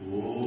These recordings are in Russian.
Whoa.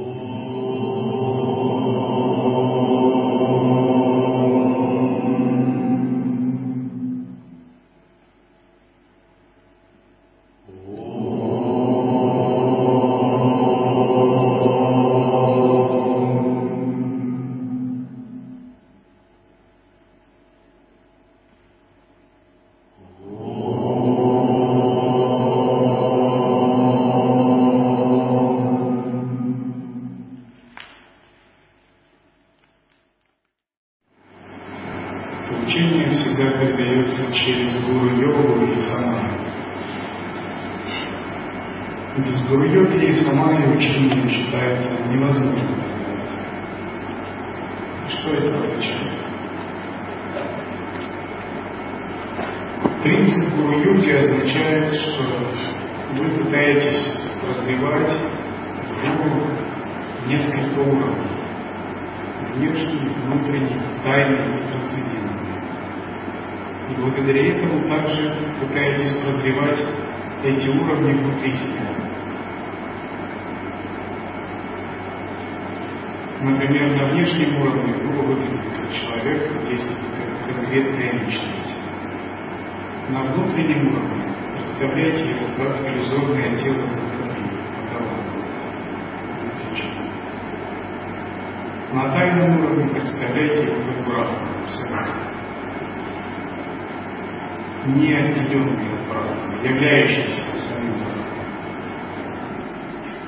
ветвия личности. На внутреннем уровне представляете его как иллюзорное тело На тайном уровне представляете его как брахма, не отделенный от брахма, являющийся самим.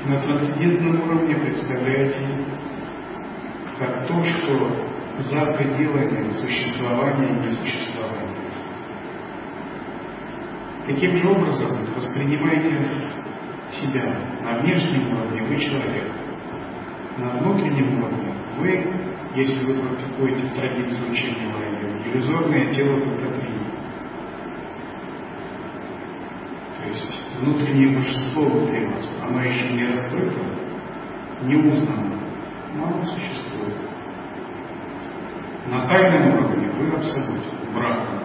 На трансцендентном уровне представляете как то, что за пределами существования и несуществования. Таким же образом воспринимайте себя на внешнем уровне, вы человек. На внутреннем уровне вы, если вы практикуете традицию учения Вайги, иллюзорное тело Бхагаватри. То есть внутреннее божество внутри вас, оно еще не раскрыто, не узнано, но оно существует. На тайном уровне вы абсолют, брахма.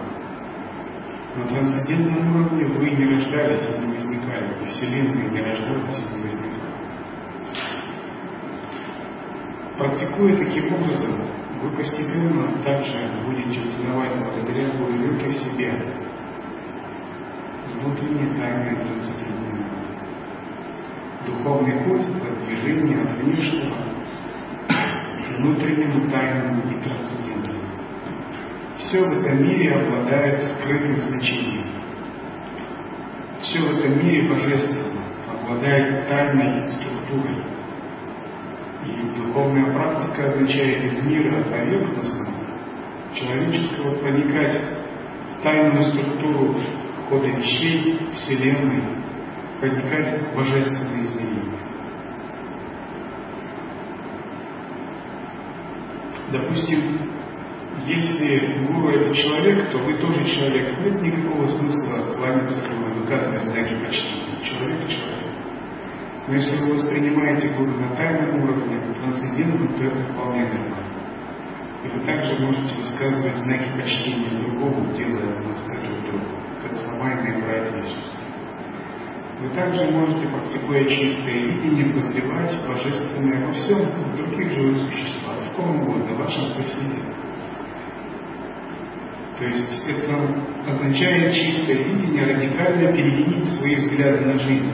На трансцендентном уровне вы не рождались и не возникали, и Вселенная не рождалась и не возникала. Практикуя таким образом, вы постепенно также будете узнавать благодаря глубоке в себе внутренние тайны трансцендентные. Духовный путь – это движение от внешнего к внутреннему тайному и трансцендентному все в этом мире обладает скрытым значением. Все в этом мире божественно, обладает тайной структурой. И духовная практика означает из мира поверхностного, человеческого проникать в тайную структуру хода вещей, Вселенной, проникать в божественные изменения. Допустим, если гуру – это человек, то вы тоже человек. Нет никакого смысла кланяться к нему, выказывать знаки почтения. Человек – человек. Но если вы воспринимаете гуру на тайном уровне, на трансцендентном, то это вполне нормально. И вы также можете высказывать знаки почтения другому, делая монастырь друга, как самайные братья Иисуса. Вы также можете, практикуя чистое видение, возливать божественное во всем в других живых существах, в ком угодно, в вашем соседе, то есть это означает чистое видение, радикально переменить свои взгляды на жизнь.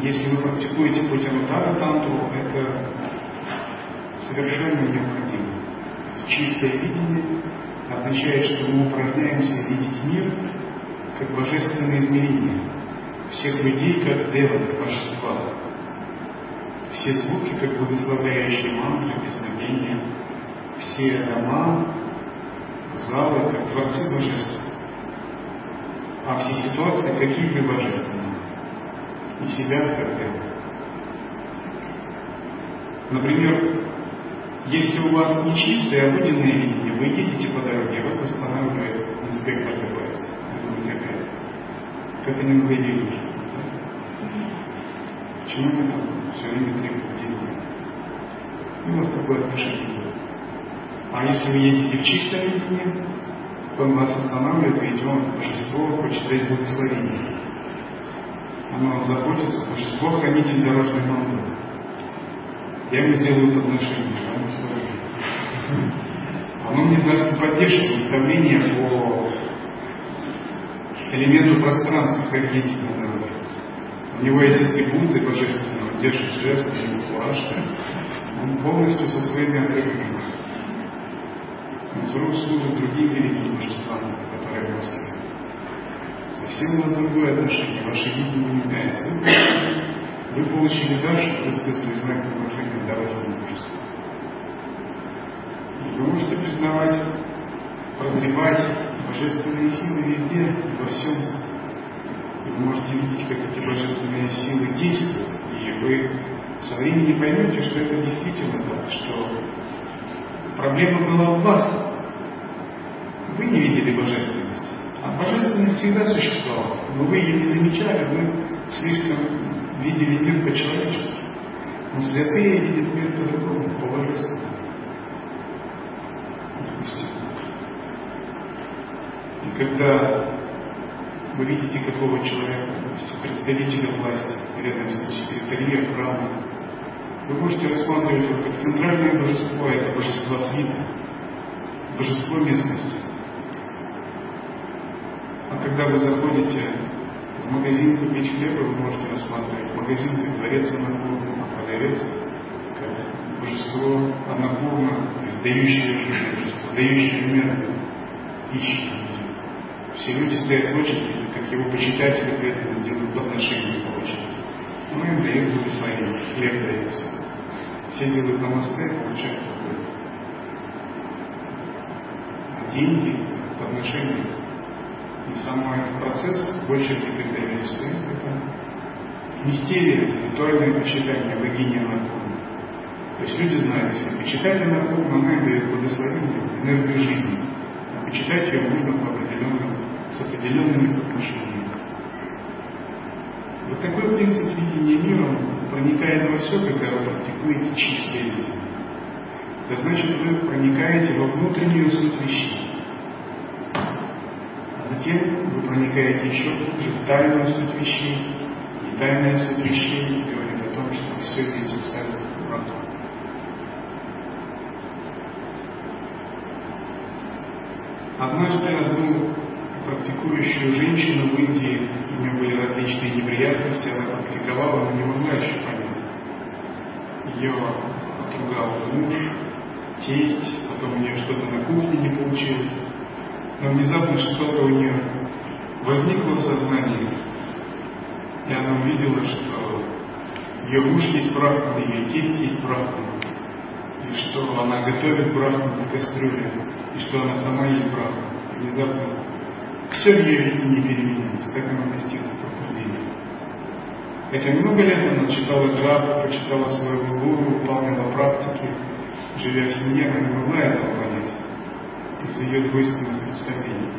Если вы практикуете путинутара тантру, это совершенно необходимо. Чистое видение означает, что мы упражняемся видеть мир как божественное измерение, всех людей как дева, как божества, все звуки как благословляющие мантры, песнопения, все дома славы как Творцы Божественного, а все ситуации какие-либо божественные, и себя как Например, если у вас нечистые обыденное видение, вы едете по дороге, вас останавливает инспектор ДПС. Как они выглядели уже. Почему это все время требуем денег? И у вас такое отношение было. А если вы едете в чистом видении, то нас останавливает, и идем божество почитать благословение. Оно заботится, божество хранитель дорожной молвы. Я ему делаю подношение, а он. Оно мне даст поддержку, наставление по элементу пространства, как дети надо. У него есть атрибуты божественного, держит жест, флаж. Он полностью со своими атрибутами. Служит другим великим божествам, которые в Москве. Совсем у вас другое отношение, ваше видение не меняется. Вы получили дар, чтобы высказали знак уважения дарованному божеству. Вы можете признавать, прозревать божественные силы везде, во всем. И вы можете видеть, как эти божественные силы действуют, и вы со временем поймете, что это действительно так, что проблема была в вас. Вы не видели божественности. А божественность всегда существовала. Но вы ее не замечали, вы слишком видели мир по-человечески. Но святые видят мир по-другому, по-божественному. И когда вы видите какого человека, представителя власти, рядом с ним секретария, храма, вы можете рассматривать его как центральное божество, это божество свита, божество местности. А когда вы заходите в магазин купить хлеба, вы можете рассматривать магазин как дворец Анапурна, а продавец как божество Анапурна, дающее божество, дающее энергию, ищет. Все люди стоят в очереди, как его почитатели при этом делают подношения по очереди. Ну, им дают благословение, хлеб дается. Все делают намасте и получают деньги, подношения и сам этот процесс в очереди, когда люди стоят, это мистерия, ритуальное почитание богини Анапурны. То есть люди знают, если почитать Анапурну, она дает благословение, энергию жизни. А почитать ее нужно по определенным, с определенными отношениями. Вот такой принцип видения мира проникает во все, когда вы практикуете чистое видение. Это значит, вы проникаете во внутреннюю суть вещей. А затем вы проникаете еще глубже в тайную суть вещей. И тайная суть вещей говорит о том, что все здесь абсолютно правда. Однажды одну практикующую женщину в Индии, у нее были различные неприятности, она практиковала, но не могла еще Ее отругал муж, тесть, потом у нее что-то на кухне не получилось. Но внезапно что-то у нее возникло в сознании, и она увидела, что ее муж есть брахман, ее тесть есть брахман, и что она готовит брахман в кастрюле, и что она сама есть брахман. Внезапно все в ее видении переменилось, как она. Хотя много лет она читала граб, почитала своего гуру, выполняла практики, живя в семье, она не могла этого понять из-за ее двойственных представлений.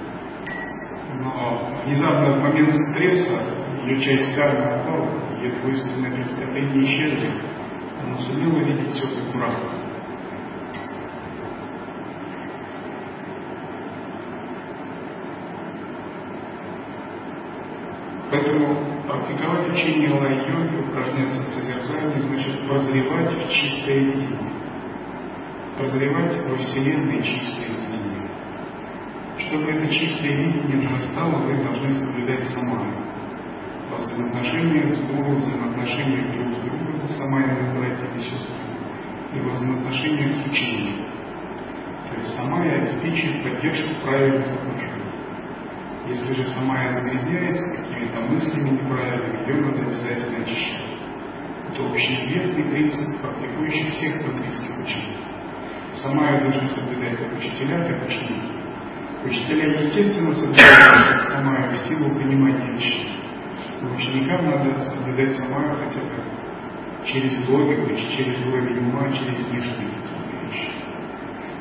Но внезапно в момент стресса ее часть кармы отпала, ее двойственное представление исчезли. Она сумела видеть все как брак. Поэтому практиковать учение лай-йоги, упражняться в созерцании, значит прозревать в чистое видение. Прозревать во Вселенной чистое видение. Чтобы это чистое видение нарастало, вы должны соблюдать самаю. Во взаимоотношениях с Богом, взаимоотношениях друг с другом, самая братья и сестры, и во взаимоотношениях с учением. То есть самая обеспечивает поддержку правильных отношений. Если же самая загрязняется какими-то мыслями неправильными, ее надо обязательно очищать. Это общеизвестный принцип практикующих всех тантрийских учений. Самая должны соблюдать как учителя, так и ученики. Учителя, естественно, соблюдают самая в силу понимания вещей. Ученикам надо соблюдать самая хотя бы через логику, через уровень ума, через внешние вещи.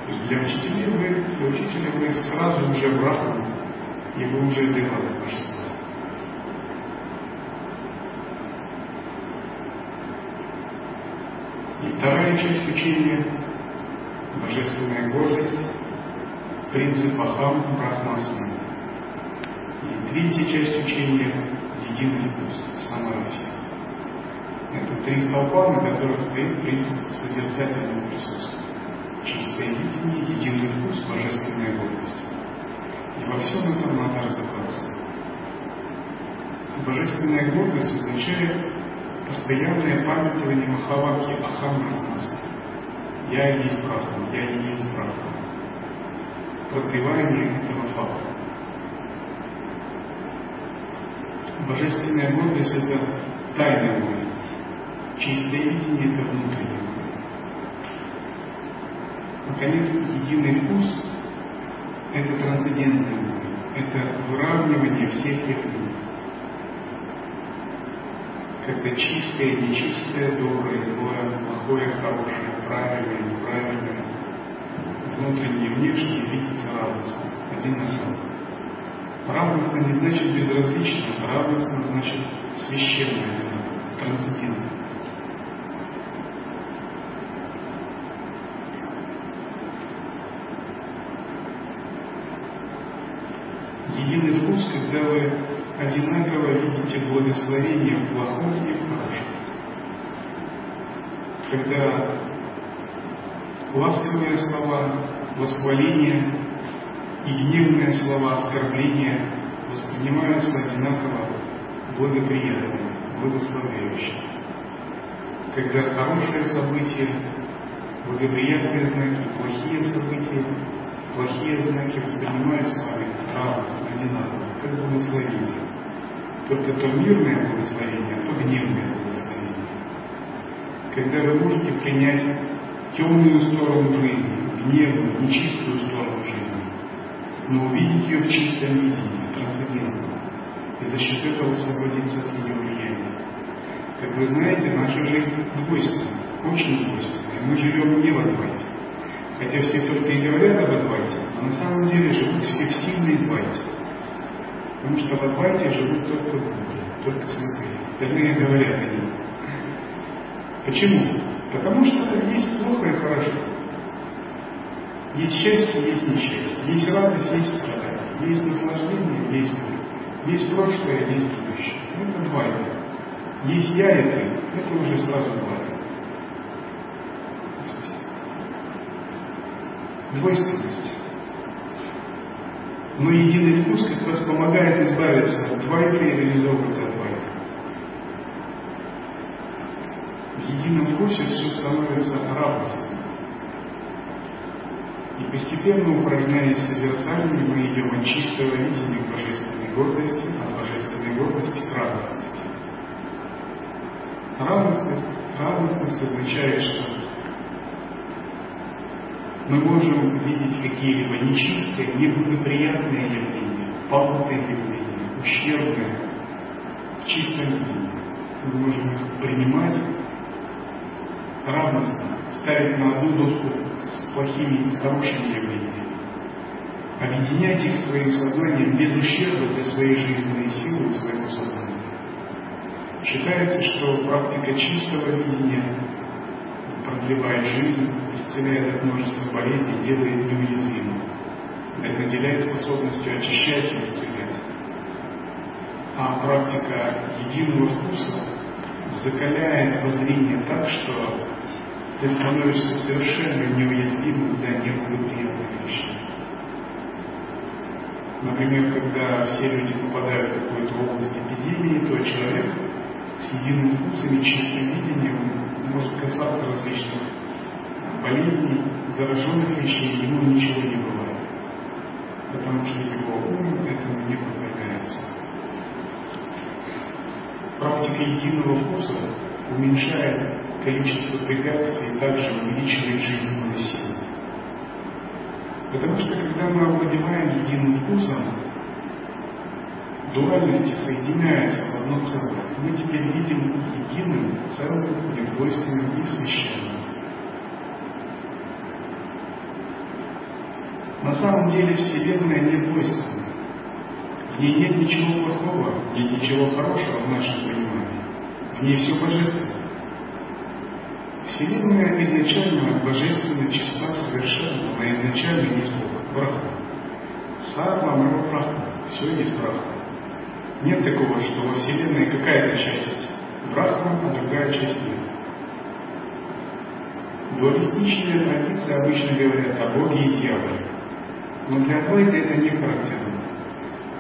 То есть для учителей вы, для учителя вы сразу уже брахман, и вы уже делали божество. Вторая часть учения – божественная гордость, принцип Ахам Брахмасана. И третья часть учения – единый вкус, саморазвитие. Это три столпа, на которых стоит принцип созерцательного присутствия. Чистое видение, единый вкус, божественная гордость. И во всем этом надо разобраться. Божественная гордость означает постоянное памятование Махаваки Ахам Брахмаски. Я есть Брахма, я есть Брахма. Прозревание этого факта. Божественная гордость – это тайная воля. Чистое видение – это внутреннее. Наконец, единый вкус – это трансцендентная воля. Это выравнивание всех явлений. Когда чистое, нечистое, доброе, злое, плохое, хорошее, правильное, неправильное, внутреннее и видится радостно, одинаково. Радостно не значит безразлично, радостно значит священно, трансцендентно. Единый вкус, когда вы одинаково видите благословение в плохом и в хорошем. Когда ласковые слова, восхваление и гневные слова оскорбления воспринимаются одинаково благоприятными, благословляющими. Когда хорошие события, благоприятные знаки, плохие события, плохие знаки воспринимаются вами радостно, одинаково, как благословение. Только то мирное благословение, а то гневное благословение. Когда вы можете принять темную сторону жизни, гневную, нечистую сторону жизни, но увидеть ее в чистом видении, трансцендентном, и за счет этого освободиться от ее влияния. Как вы знаете, наша жизнь двойственна, очень двойственна, и мы живем не в Адвайте. Хотя все только и говорят об Адвайте, а на самом деле живут все в сильной Адвайте. Потому что в Адвайте живут только Будды, только святые. Остальные говорят о ней. Почему? Потому что есть плохо и хорошо. Есть счастье, есть несчастье. Есть радость, есть страдание. Есть наслаждение, есть боль. Есть прошлое, есть будущее. Это двойно. Есть я и ты. Это уже сразу двойно. Двойственность. Но единый вкус как раз помогает избавиться от двойки и реализовываться от двойки. В едином вкусе все становится радостным. И постепенно, упражняясь созерцанием, мы идем от чистого видения божественной гордости, от божественной гордости к радостности. Радостность, радостность означает, что мы можем видеть какие-либо нечистые, неблагоприятные явления, пагубные явления, ущербные в чистом виде. Мы можем их принимать радостно, ставить на одну доску с плохими и с хорошими явлениями, объединять их своим сознанием без ущерба для своей жизненной силы и своего сознания. Считается, что практика чистого видения продлевает жизнь, исцеляет от множества болезней, делает неуязвимым, наделяет способностью очищать и исцелять. А практика единого вкуса закаляет воззрение так, что ты становишься совершенно неуязвимым для неблагоприятных вещей. Например, когда все люди попадают в какую-то область эпидемии, то человек с единым вкусом и чистым видением может касаться различных болезней, зараженных вещей, ему ничего не бывает. Потому что его ум этому не подвергается. Практика единого вкуса уменьшает количество препятствий и также увеличивает жизненную силу. Потому что когда мы овладеваем единым вкусом, дуальности соединяются в одно целое. Мы теперь видим единым, целым, недвойственным и священным. На самом деле Вселенная не. В ней нет ничего плохого, нет ничего хорошего в нашем понимании. В ней все божественно. Вселенная изначально божественно чиста, совершенно, она изначально есть Бог, Брахма. Сарва Мрава Брахма, все есть Брахма. Нет такого, что во Вселенной какая-то часть Брахма, а другая часть нет. Дуалистичные традиции обычно говорят о Боге и дьяволе. Но для Адвайта это не характерно.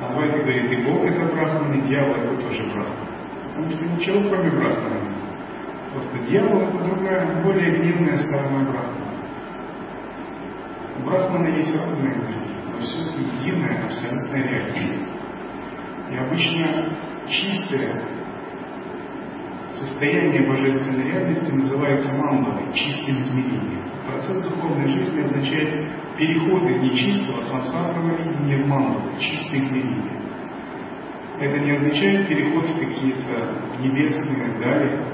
Адвайта говорит, и Бог это Брахман, и дьявол это тоже Брахман. Потому что ничего кроме Брахмана нет. Просто дьявол это другая, более гневная сторона Брахмана. У Брахмана есть разные энергии, но все это единая абсолютная реальность. И обычно чистое состояние божественной реальности называется мандалой, чистым измерением. Процесс духовной жизни означает переход из нечистого сансарного видения в мандалу, чистое измерение. Это не означает переход в какие-то небесные дали.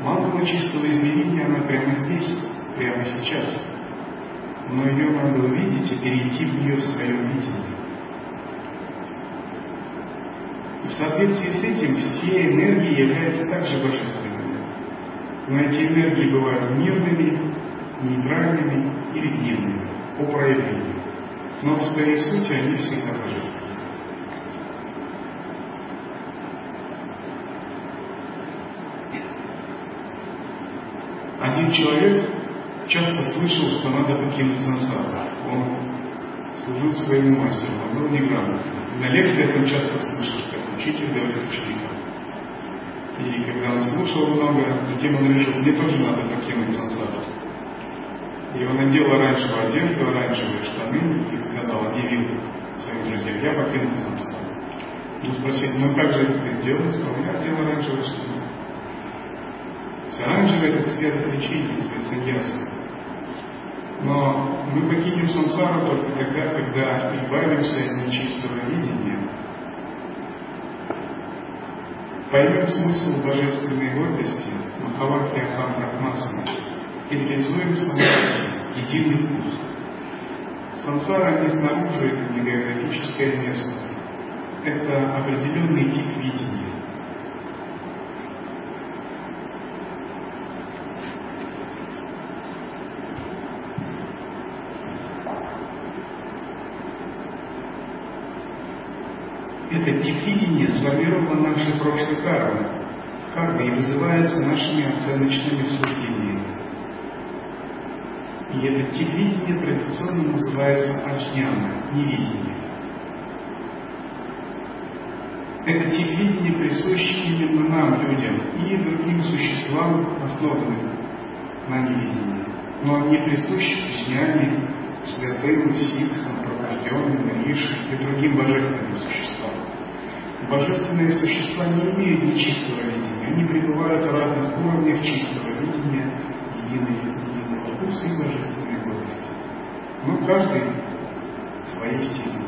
Мандала чистого измерения, она прямо здесь, прямо сейчас. Но ее надо увидеть и перейти в нее в своем видении. И в соответствии с этим все энергии являются также божественными. Но эти энергии бывают мирными, нейтральными или гневными по проявлению. Но в своей сути они всегда божественны. Один человек часто слышал, что надо покинуть сансару. Он служил своему мастеру, он был неграмотным. На лекциях он часто слышал, как учитель говорит ученикам. И когда он слушал много, затем он решил, мне тоже надо покинуть сансару. И он надел оранжевую одежду, оранжевые штаны и сказал, объявил своим друзьям, я покинул сансару. Ну спросили, ну как же это ты сделал? Он сказал, я одел оранжевые штаны. Все оранжевый это цвет отречения, цвет саньяса. Но мы покинем сансару только тогда, когда избавимся от нечистого видения, поймем смысл божественной гордости Махаваки Ахам Брахмасана и реализуем самоси, единый путь. Сансара не снаружи, это не географическое место. Это определенный тип видения. это тип видения сформирован нашей прошлой кармой. Карма и вызывается нашими оценочными суждениями. И этот тип видения традиционно называется аджняна, невидение. Этот тип видения присущ именно нам, людям, и другим существам, основанным на невидении. Но он не присущ святым, ситхам, пробужденным, риши и другим божественным существам. Божественные существа не имеют нечистого видения, они пребывают в разных уровнях чистого видения, единой, единого вкуса и божественной гордости. Но каждый в своей степени.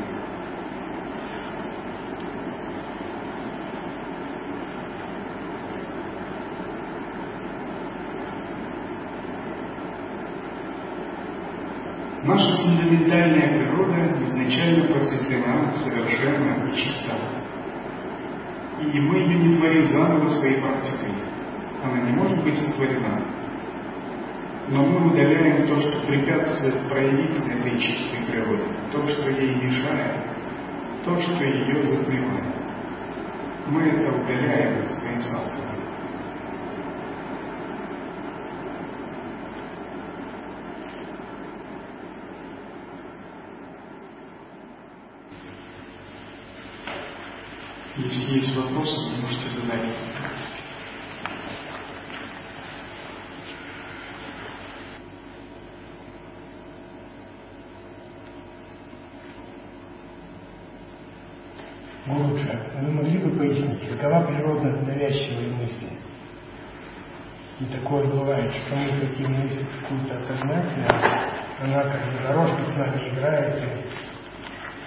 Наша фундаментальная природа изначально просветлена, совершенна и чиста. И мы ее не творим заново своей практикой. Она не может быть сотворена. Но мы удаляем то, что препятствует проявить этой чистой природе, то, что ей мешает, то, что ее затмевает. Мы это удаляем своим садханой. Если есть вопросы, вы можете задать. Лучше. Вы могли бы пояснить, какова природа навязчивой мысли? И такое бывает, что мы хотим мысли какую-то отогнать, а она как бы дорожка с нами играет,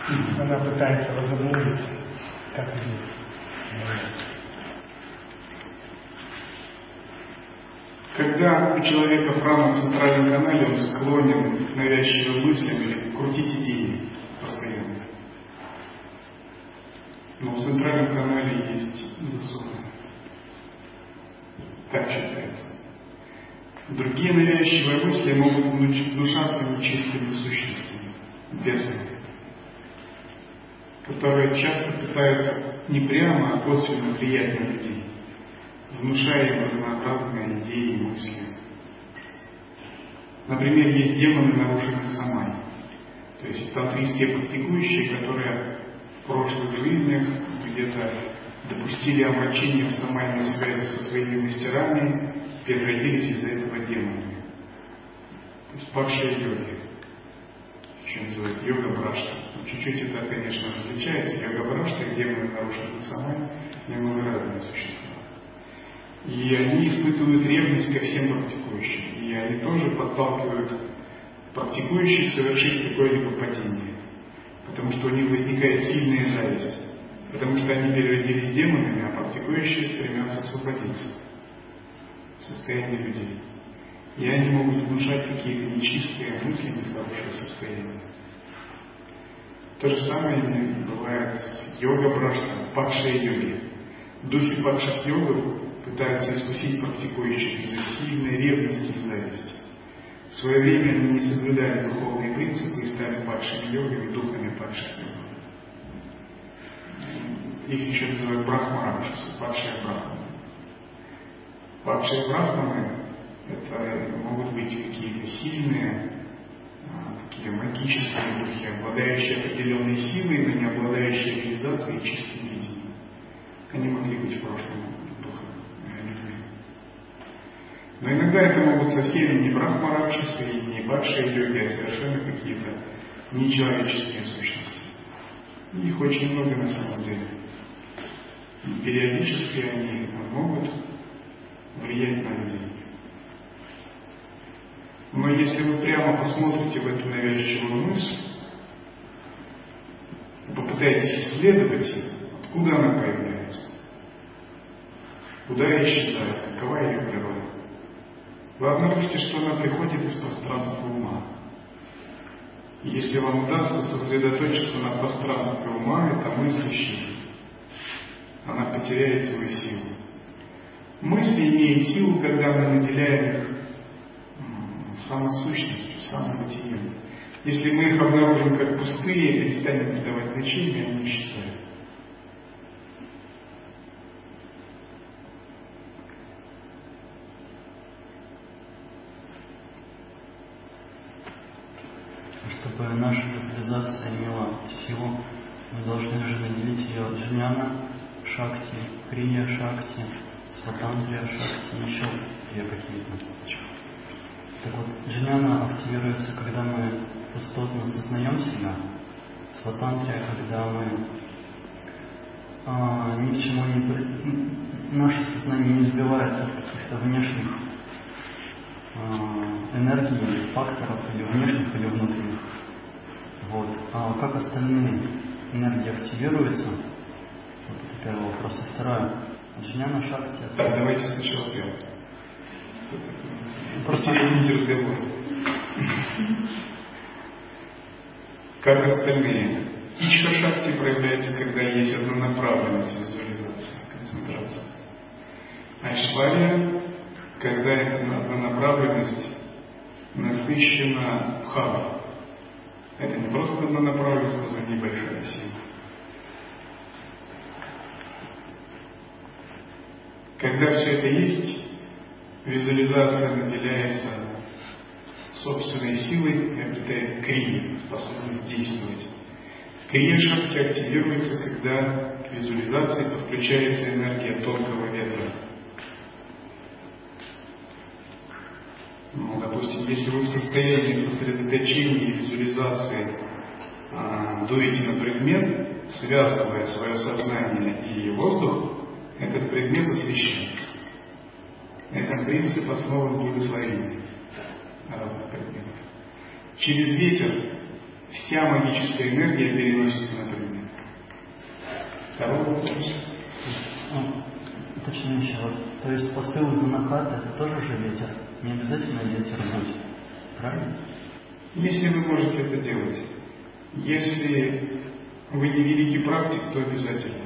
и она пытается возобновиться как здесь. Когда у человека прана в центральном канале, он склонен к навязчивым мыслям или крутить идеи постоянно. Но в центральном канале есть засуха. Так считается. Другие навязчивые мысли могут внушаться нечистыми сущностями, бесами которые часто пытаются не прямо, а косвенно влиять на людей, внушая им разнообразные идеи и мысли. Например, есть демоны нарушенных самай. То есть тантрийские практикующие, которые в прошлых жизнях где-то допустили омрачение в самайной связи со своими мастерами, превратились из-за этого демонами. То есть падшие йоги. Еще называют йога брашта. Ну, чуть-чуть это, конечно, различается. Йога брашта и демоны нарушенных самай немного разные существа. И они испытывают ревность ко всем практикующим. И они тоже подталкивают практикующих совершить какое-либо падение. Потому что у них возникает сильная зависть. Потому что они переродились демонами, а практикующие стремятся освободиться в состоянии людей. И они могут внушать какие-то нечистые мысли, нехорошее состояние. То же самое бывает с йога-браштом, падшие йоги. Духи падших йогов пытаются искусить практикующих из-за сильной ревности и зависти. В свое время они не соблюдали духовные принципы и стали падшими йогами, духами падших йогов. Их еще называют брахмаракшасы, падшие брахманы. Падшие брахманы это могут быть какие-то сильные, а, такие магические духи, обладающие определенной силой, но не обладающие реализацией чистым видением. Они могли быть в прошлом Но иногда это могут совсем не брахмаракшасы и не падшие йоги, а совершенно какие-то нечеловеческие сущности. их очень много на самом деле. И периодически они могут влиять на людей. Но если вы прямо посмотрите в эту навязчивую мысль, попытаетесь исследовать откуда она появляется, куда исчезает, какова ее природа, вы обнаружите, что она приходит из пространства ума. И если вам удастся сосредоточиться на пространстве ума, эта мысль исчезнет. Она потеряет свою силу. Мысли имеют силу, когда мы наделяем их самосущностью, самобытием. Если мы их обнаружим как пустые перестанем придавать значение, они исчезают. наша визуализация имела силу, мы должны же наделить ее джняна, шакти, крия шакти, сватантрия шакти, еще две какие-то. Так вот, джняна активируется, когда мы пустотно себя, сватантрия, когда мы а, ни к чему не... Наше сознание не сбивается от каких-то внешних а, энергий, факторов, или внешних, или внутренних. Вот. А как остальные энергии активируются? Вот это первый вопрос. И второе. Джняна Шакти. Так, давайте сначала первое. Просто не разговор. Как остальные? Ичха Шакти проявляется, когда есть однонаправленность визуализации, концентрация. Айшвария, когда эта однонаправленность насыщена бхава, это не просто однонаправленность, но за небольшая сила. Когда все это есть, визуализация наделяется собственной силой обретает крия, способность действовать. Крия шахти активируется, когда к визуализации подключается энергия тонкого ветра. Ну, допустим, если вы в состоянии сосредоточения и визуализации а, дуете на предмет, связывая свое сознание и воздух, этот предмет освещается. Это принцип основан благословения разных предметов. Через ветер вся магическая энергия переносится на предмет. Второй вопрос. Уточняющий вот. То есть посыл Занахата это тоже же ветер? Не обязательно ветер быть. Правильно? Если вы можете это делать. Если вы не великий практик, то обязательно.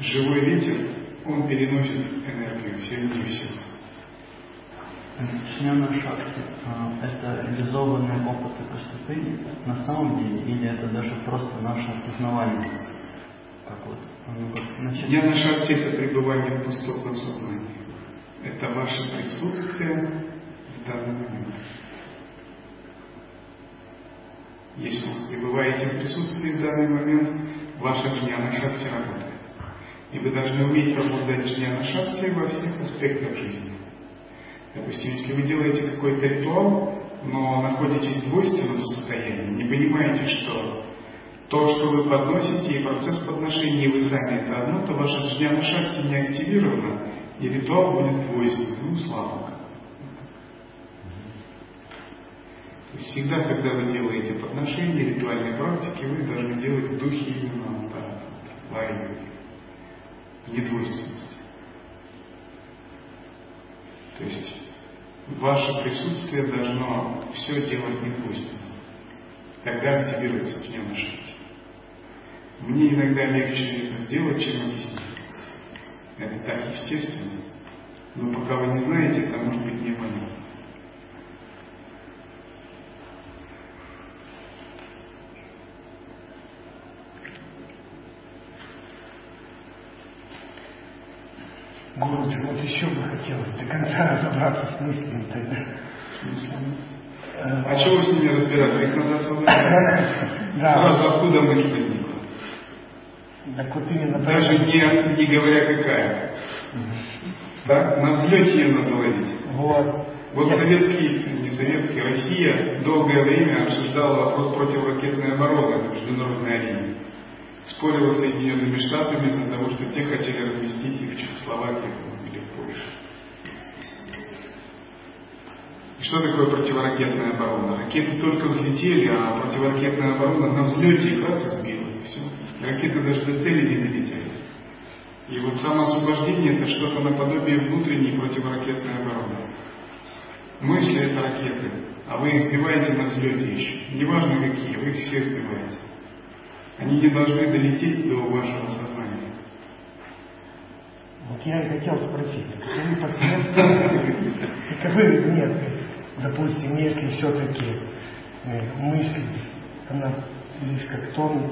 Живой ветер, он переносит энергию сильнее всего. Шняна Шакти а, – это реализованные опыты поступления на самом деле, или это даже просто наше осознавание? как вот, ну, как начать... Дня на шахте это пребывание в пустотном сознании. Это ваше присутствие в данный момент. Если вы пребываете в присутствии в данный момент, ваша дня на шахте работает. И вы должны уметь пробуждать дня на шахте во всех аспектах жизни. Допустим, если вы делаете какой-то ритуал, но находитесь в двойственном состоянии, не понимаете, что то, что вы подносите, и процесс подношения, вы сами это одно, то ваша джня на шахте не активирована, и ритуал будет двойственным, ну, слабым. Всегда, когда вы делаете подношения, ритуальные практики, вы должны делать в духе именно так, лайвы, недвойственности. То есть ваше присутствие должно все делать недвойственно. Тогда активируется шахте. Мне иногда легче это сделать, чем объяснить. Это так естественно. Но пока вы не знаете, это может быть непонятно. Гуруджи, вот еще бы хотелось до конца разобраться с мыслями тогда. А чего с ними разбираться? Их надо освободить. Сразу откуда мысль возникла? Так вот именно Даже не, не говоря какая. Так? На взлете ее надо ловить. Вот. Вот Я... советский, не советский, Россия долгое время обсуждала вопрос противоракетной обороны в международной арене. Спорила с Соединенными Штатами из-за того, что те хотели разместить их в Чехословакии или в Польше. Что такое противоракетная оборона? Ракеты только взлетели, а противоракетная оборона на взлете их раз сбила. Все. Ракеты даже до цели не долетели. И вот самоосвобождение это что-то наподобие внутренней противоракетной обороны. Мысли это ракеты, а вы их сбиваете на взлете еще. Неважно какие, вы их все сбиваете. Они не должны долететь до вашего сознания. Вот я и хотел спросить, каковы последствия, каковы нет, допустим, если все-таки э, мысль, она близко к тому,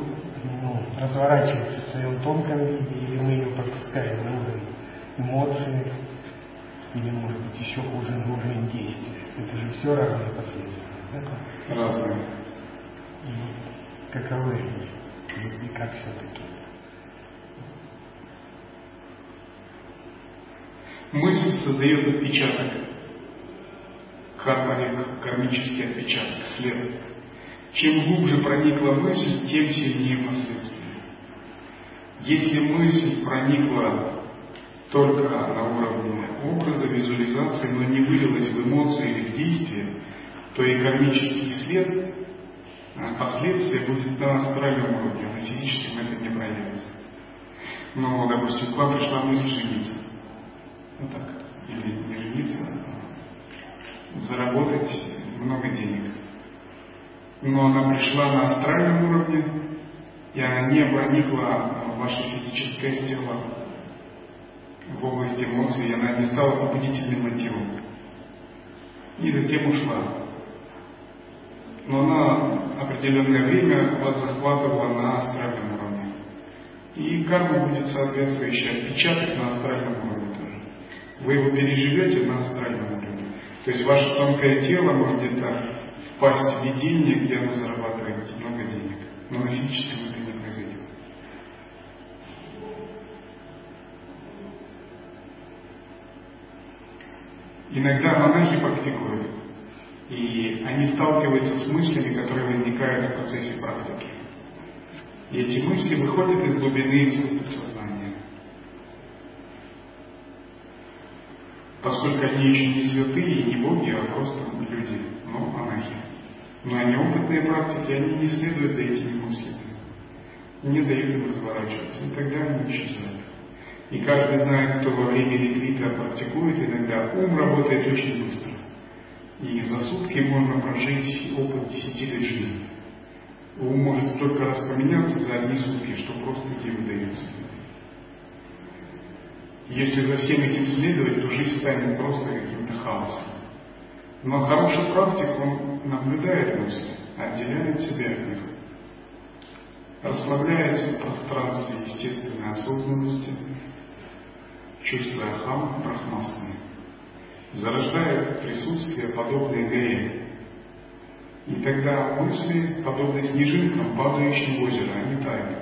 ну, разворачивается в своем тонком виде, или мы ее пропускаем на уровень эмоций, или, может быть, еще хуже, на уровень действия. Это же все разные последствия. Да? Разные. И каковы они? И, и как все-таки? Мысль создает отпечаток, карма, кармический отпечаток, след. Чем глубже проникла мысль, тем сильнее последствия. Если мысль проникла только на уровне образа, визуализации, но не вылилась в эмоции или в действие, то и кармический след, а, последствия будет на астральном уровне, на физическом это не проявится. Но, допустим, к вам пришла мысль жениться. Ну так, или не жениться, а заработать много денег. Но она пришла на астральном уровне, и она не проникла в ваше физическое тело, в область эмоций, и она не стала побудительным мотивом. И затем ушла. Но она определенное время вас захватывала на астральном уровне. И карма будет соответствующий отпечаток на астральном уровне тоже. Вы его переживете на астральном уровне. То есть ваше тонкое тело может где-то впасть в видение, где оно зарабатывает много денег. Но на физическом это не произойдет. Иногда монахи практикуют, и они сталкиваются с мыслями, которые возникают в процессе практики. И эти мысли выходят из глубины их сознания. Поскольку они еще не святые, не боги, а просто люди, но монахи. Но они опытные практики, они не следуют за этими мыслями. Не дают им разворачиваться. И тогда они исчезают. И каждый знает, кто во время ретрита практикует, иногда ум работает очень быстро. И за сутки можно прожить опыт десяти лет жизни. Ум может столько раз поменяться за одни сутки, что просто не выдается. Если за всем этим следовать, то жизнь станет просто каким-то хаосом. Но хороший практик, он наблюдает мысли, отделяет себя от них. расслабляется в пространстве естественной осознанности, чувствуя хам брахмастами, зарождает присутствие, подобное горе. И тогда мысли, подобно снежинкам, падающим в озеро, они тают,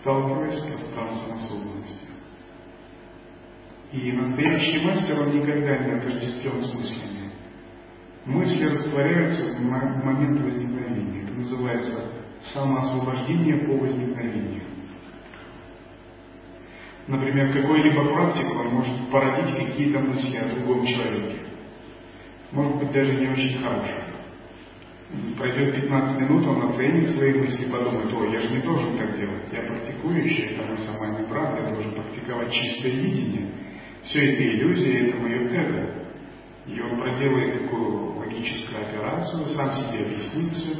сталкиваясь с пространством осознанности. И настоящий мастер, он никогда не отождествлен с мыслями. Мысли растворяются в момент возникновения. Это называется самоосвобождение по возникновению. Например, какой-либо практик, он может породить какие-то мысли о другом человеке. Может быть, даже не очень хорошие. Пройдет 15 минут, он оценит свои мысли, подумает, о, я же не должен так делать, я практикующий, это мой самый брат, я должен практиковать чистое видение. Все это иллюзия, это мое эго. И он проделает такую логическую операцию, сам себе объяснит все,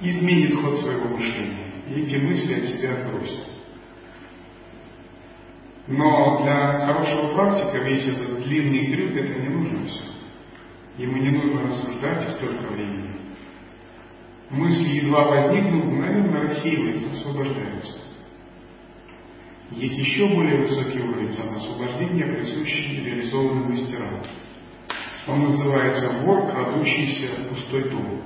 изменит ход своего мышления. И эти мысли от себя отбросит. Но для хорошего практика весь этот длинный крюк это не нужно все. Ему не нужно рассуждать и столько времени. Мысли едва возникнут, мгновенно рассеиваются, освобождаются. Есть еще более высокий уровень самоосвобождения, присущий реализованным мастерам. Он называется вор, крадущийся пустой дом.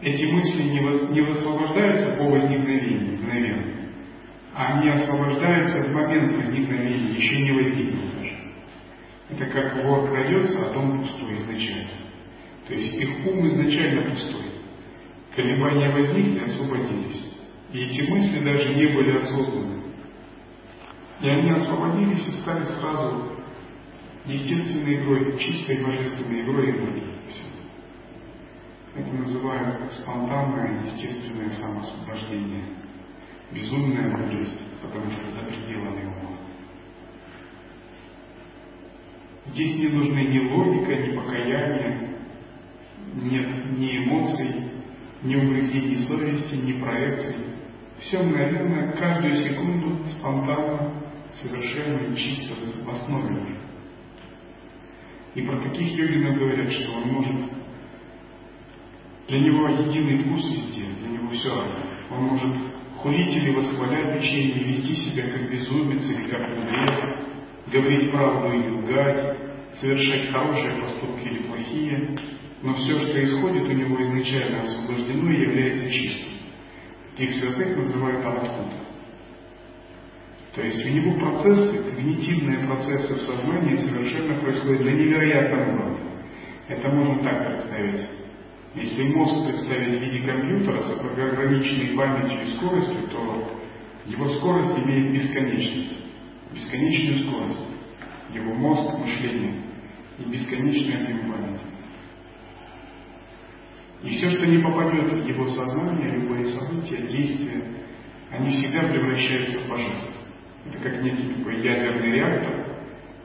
Эти мысли не, вос, высвобождаются по возникновению, мгновенно они освобождаются в момент возникновения, еще не возникнут даже. Это как вор крадется, а дом пустой изначально. То есть их ум изначально пустой. Колебания возникли, освободились. И эти мысли даже не были осознаны. И они освободились и стали сразу естественной игрой, чистой божественной игрой энергии. Это называется спонтанное, естественное самоосвобождение безумная мудрость, потому что за пределами ума. Здесь не нужны ни логика, ни покаяние, нет ни эмоций, ни угрызений совести, ни проекций. Все мгновенно, каждую секунду, спонтанно, совершенно чисто в. И про таких йогинов говорят, что он может... Для него единый вкус везде, для него все равно. Он может хулить или восхвалять учение, вести себя как безумец или как мудрец, говорить правду или лгать, совершать хорошие поступки или плохие, но все, что исходит у него изначально освобождено является чистым. Таких святых называют Араткута. То есть у него процессы, когнитивные процессы в сознании совершенно происходят на невероятном уровне. Это можно так представить. Если мозг представить в виде компьютера с ограниченной памятью и скоростью, то его скорость имеет бесконечность, бесконечную скорость. Его мозг, мышление и бесконечный объем памяти. И все, что не попадет в его сознание, любые события, действия, они всегда превращаются в божество. Это как некий такой ядерный реактор,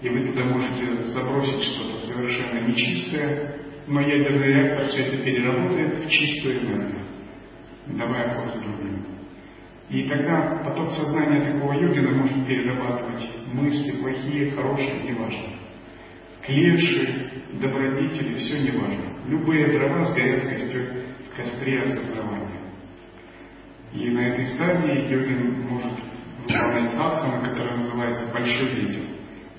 и вы туда можете забросить что-то совершенно нечистое, но ядерный реактор все это переработает в чистую энергию, давая пользу другим. И тогда поток сознания такого йогина может перерабатывать мысли, плохие, хорошие, неважно. Клеши, добродетели, все неважно. Любые дрова сгорят в костре, в костре осознавания. И на этой стадии йогин может садхану, которая называется большой ветер,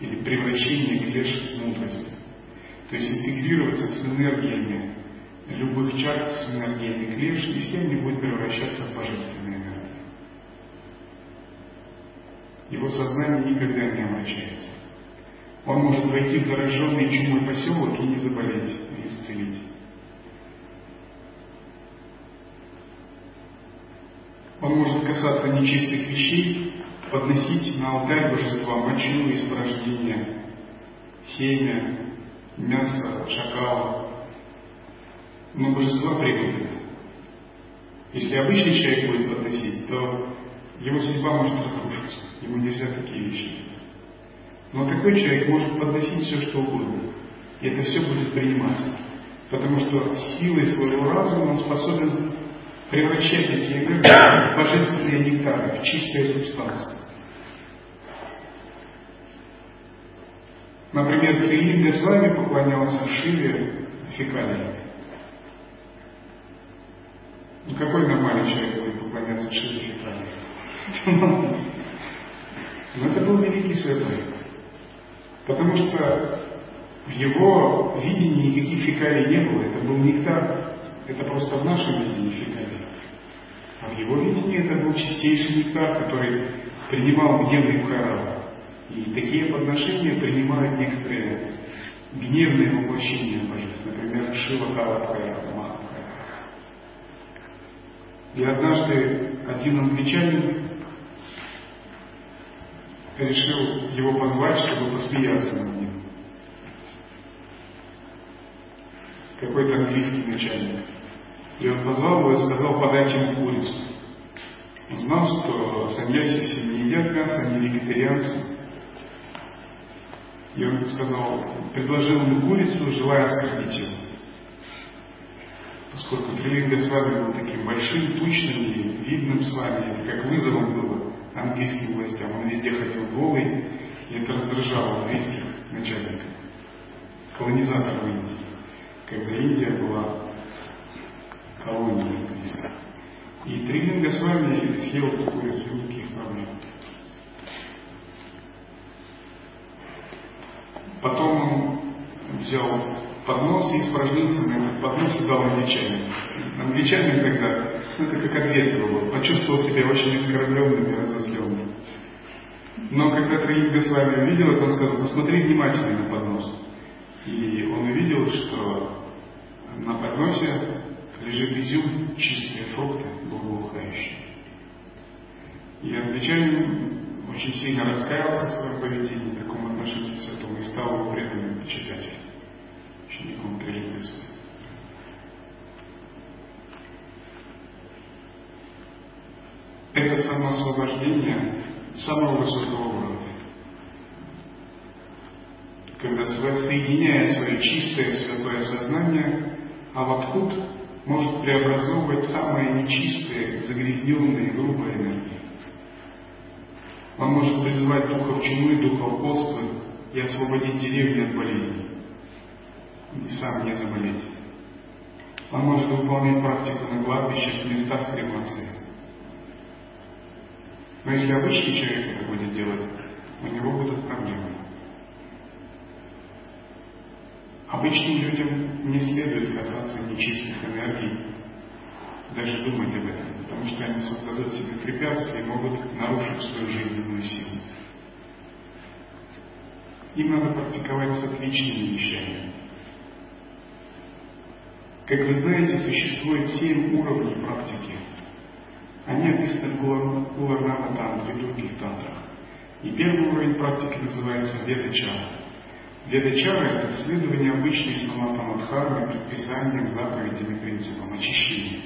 или превращение клеш в мудрость. То есть интегрироваться с энергиями любых чар, с энергиями клеш, и все они будут превращаться в божественные энергии. Его сознание никогда не омрачается. Он может войти в зараженный чумой поселок и не заболеть, и исцелить. Он может касаться нечистых вещей, подносить на алтарь божества мочу, испражнения, семя, мясо шакала, но божества пригодны. Если обычный человек будет подносить, то его судьба может разрушиться. Ему нельзя такие вещи. Но такой человек может подносить все, что угодно. И это все будет приниматься. Потому что силой своего разума он способен превращать эти энергии в божественные нектары, в чистые субстанции. Например, Филин Деславе поклонялся Шиве фекалиями. Ну какой нормальный человек будет поклоняться совершили фекалии. Но это был великий святой. Потому что в его видении никаких фекалий не было. Это был нектар. Это просто в нашем видении фекалий. А в его видении это был чистейший нектар, который принимал гневный Бхайрава. И такие подношения принимают некоторые гневные воплощения божеств. Например, Шива Кала Махапхайрава. И однажды один англичанин решил его позвать, чтобы посмеяться над ним. Какой-то английский начальник. И он позвал его и сказал, подать ему курицу. Он знал, что саньяси не едят мясо, они вегетарианцы. И он сказал, предложил ему курицу, желая оскорбить его. Поскольку Трилинга с вами был таким большим, тучным и видным с вами, это как вызовом было английским властям. Он везде ходил голый, и это раздражало английских начальников, колонизаторов Индии, когда Индия была колонией английской. И Трилинга с вами съел такую без никаких проблем. Потом он взял поднос и испражнился на этот поднос и дал англичанину. Англичанин тогда, ну это как ответ его, почувствовал себя очень оскорбленным и разозленным. Но когда Троинга с вами увидел это, он сказал, посмотри внимательно на поднос. И он увидел, что на подносе лежит изюм, чистые фрукты, благоухающие. И англичанин очень сильно раскаялся в своем поведении, в таком отношении к святому, и стал его преданным почитателем, учеником вами. это самоосвобождение самого высокого уровня. Когда соединяя свое чистое святое сознание, Аватхут может преобразовывать самые нечистые, загрязненные, грубые энергии. Он может призывать духов чумы, духов оспы и освободить деревни от болезней. И сам не заболеть. Он может выполнять практику на кладбищах в местах кремации. Но если обычный человек это будет делать, у него будут проблемы. Обычным людям не следует касаться нечистых энергий, даже думать об этом, потому что они создадут себе препятствия и могут нарушить свою жизненную силу. Им надо практиковать с отличными вещами. Как вы знаете, существует семь уровней практики. Они описаны в Гуларнава тантре и других тантрах. И первый уровень практики называется Ведачара. Ведачара – это следование обычной саматамадхармы, предписаниям, заповедям и принципам очищения.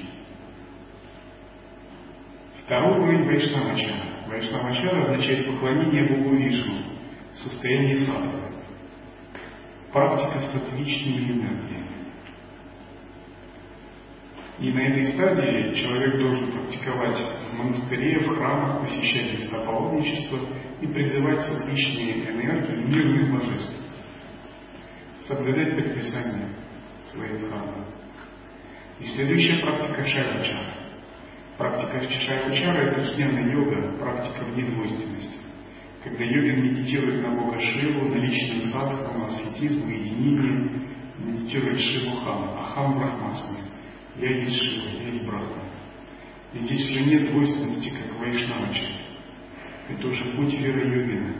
Второй уровень Вайшнавачара. Вайшнавачара означает поклонение Богу Вишну в состоянии садханы. Практика с отличными энергиями. И на этой стадии человек должен практиковать в монастыре, в храмах, посещать места паломничества и призывать созвучные энергии мирных божеств. Соблюдать предписания своих храмов. И следующая практика шайвачара. Практика шайвачара – это ежедневная йога, практика в недвойственности. Когда йогин медитирует на Бога Шиву, на личную садхану, аскетизм, единение, медитирует Шиву Хам, Ахам Брахмасми – я есть Шива, я есть Брахма. И здесь уже нет двойственности, как Вайшнавача. Это уже путь веры йогина.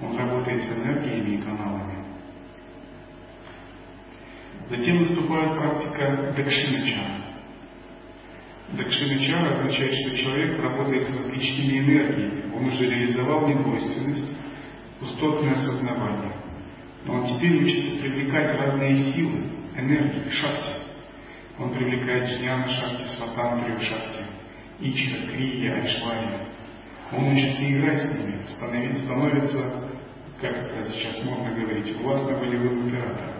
Он работает с энергиями и каналами. Затем наступает практика Дакшиначара. Дакшиначара означает, что человек работает с различными энергиями. Он уже реализовал недвойственность, пустотное осознавание. Но он теперь учится привлекать разные силы, энергии, шахти. Он привлекает джняна шахти, сватантрию шахти, ичра, крия, айшвария. Он учится играть с ними, становится, становится, как это сейчас модно говорить, властно-волевым императором.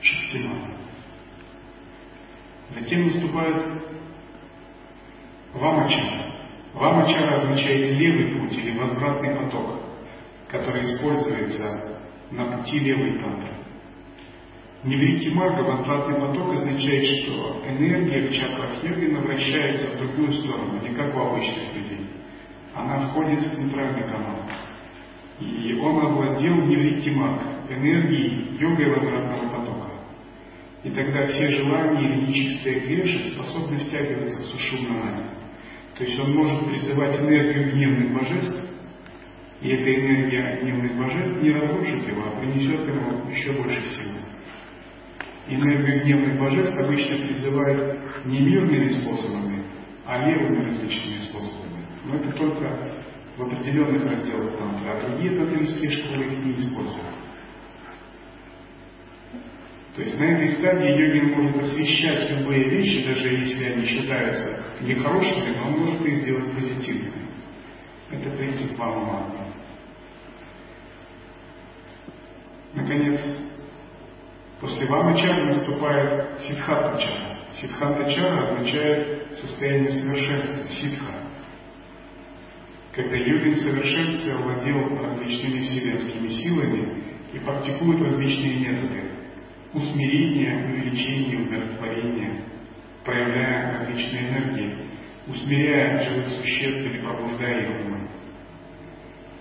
Шактиман. Затем наступает вамачара. Вамачара означает левый путь или возвратный поток, который используется на пути левой тантры. Невритимага, возвратный поток, означает, что энергия в чакрах Йогина вращается в другую сторону, не как у обычных людей. Она входит в центральный канал. И он овладел невритимага, энергией йога возвратного. И тогда все желания или нечистые греши способны втягиваться в сушумна То есть он может призывать энергию гневных божеств, и эта энергия гневных божеств не разрушит его, а принесет ему еще больше силы. Энергию гневных божеств обычно призывают не мирными способами, а левыми различными способами. Но это только в определенных разделах тантры, а другие тантрические школы их не используют. То есть на этой стадии йогин может освещать любые вещи, даже если они считаются нехорошими, но он может их сделать позитивными. Это принцип Вама Наконец, после Вамачара наступает Сидхатачара. Сидхатачара означает состояние совершенства, ситха. Когда йогин в совершенстве овладел различными вселенскими силами и практикует различные методы усмирения, увеличения, умиротворения, проявляя различные энергии, усмиряя живых существ или пробуждая их умы.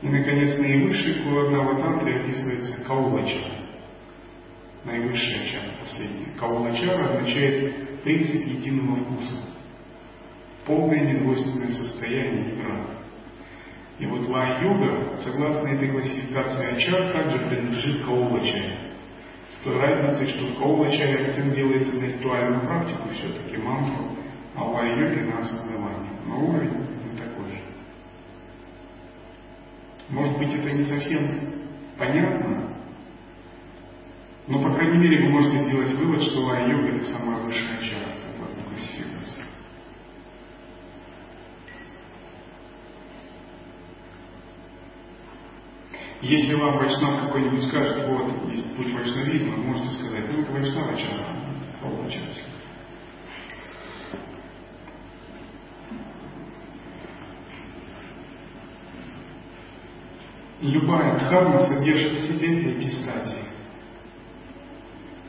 И, наконец, наивысший куладава тантре описывается каулачара. Наивысшая чара, последняя. Каулачара означает принцип единого вкуса. Полное недвойственное состояние игра. И вот ла-йога, согласно этой классификации ачар, также принадлежит каулачаре той разницей, что в Каулачаре акцент делается на ритуальную практику, все-таки мантру, а у йоги на осознавание. Но уровень не такой же. Может быть, это не совсем понятно, но, по крайней мере, вы можете сделать вывод, что ай-йога – это самая высшая чара, согласно классификации. Если вам Вайшнав какой-нибудь скажет, вот, есть путь вайшнавизма, можете сказать, ну, это Вайшнава чара, часть. Любая дхарма содержит в себе эти стадии.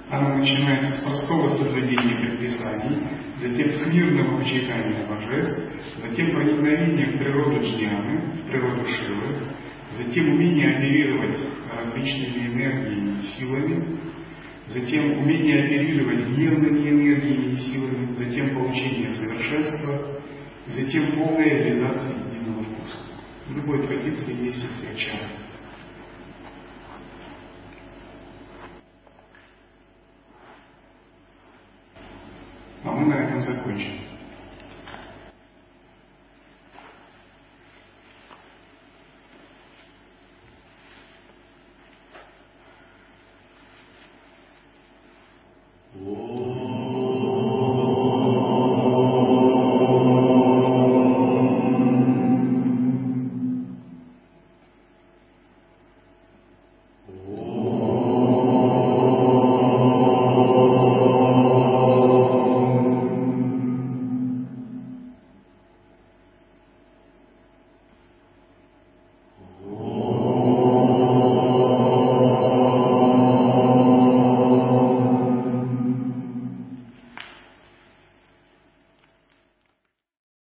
Она начинается с простого соблюдения предписаний, затем с мирного почитания божеств, затем проникновения в природу джняны, в природу Шивы, затем умение оперировать различными энергиями и силами, затем умение оперировать гневными энергиями и силами, затем получение совершенства, затем полная реализация единого вкуса. В любой традиции есть эти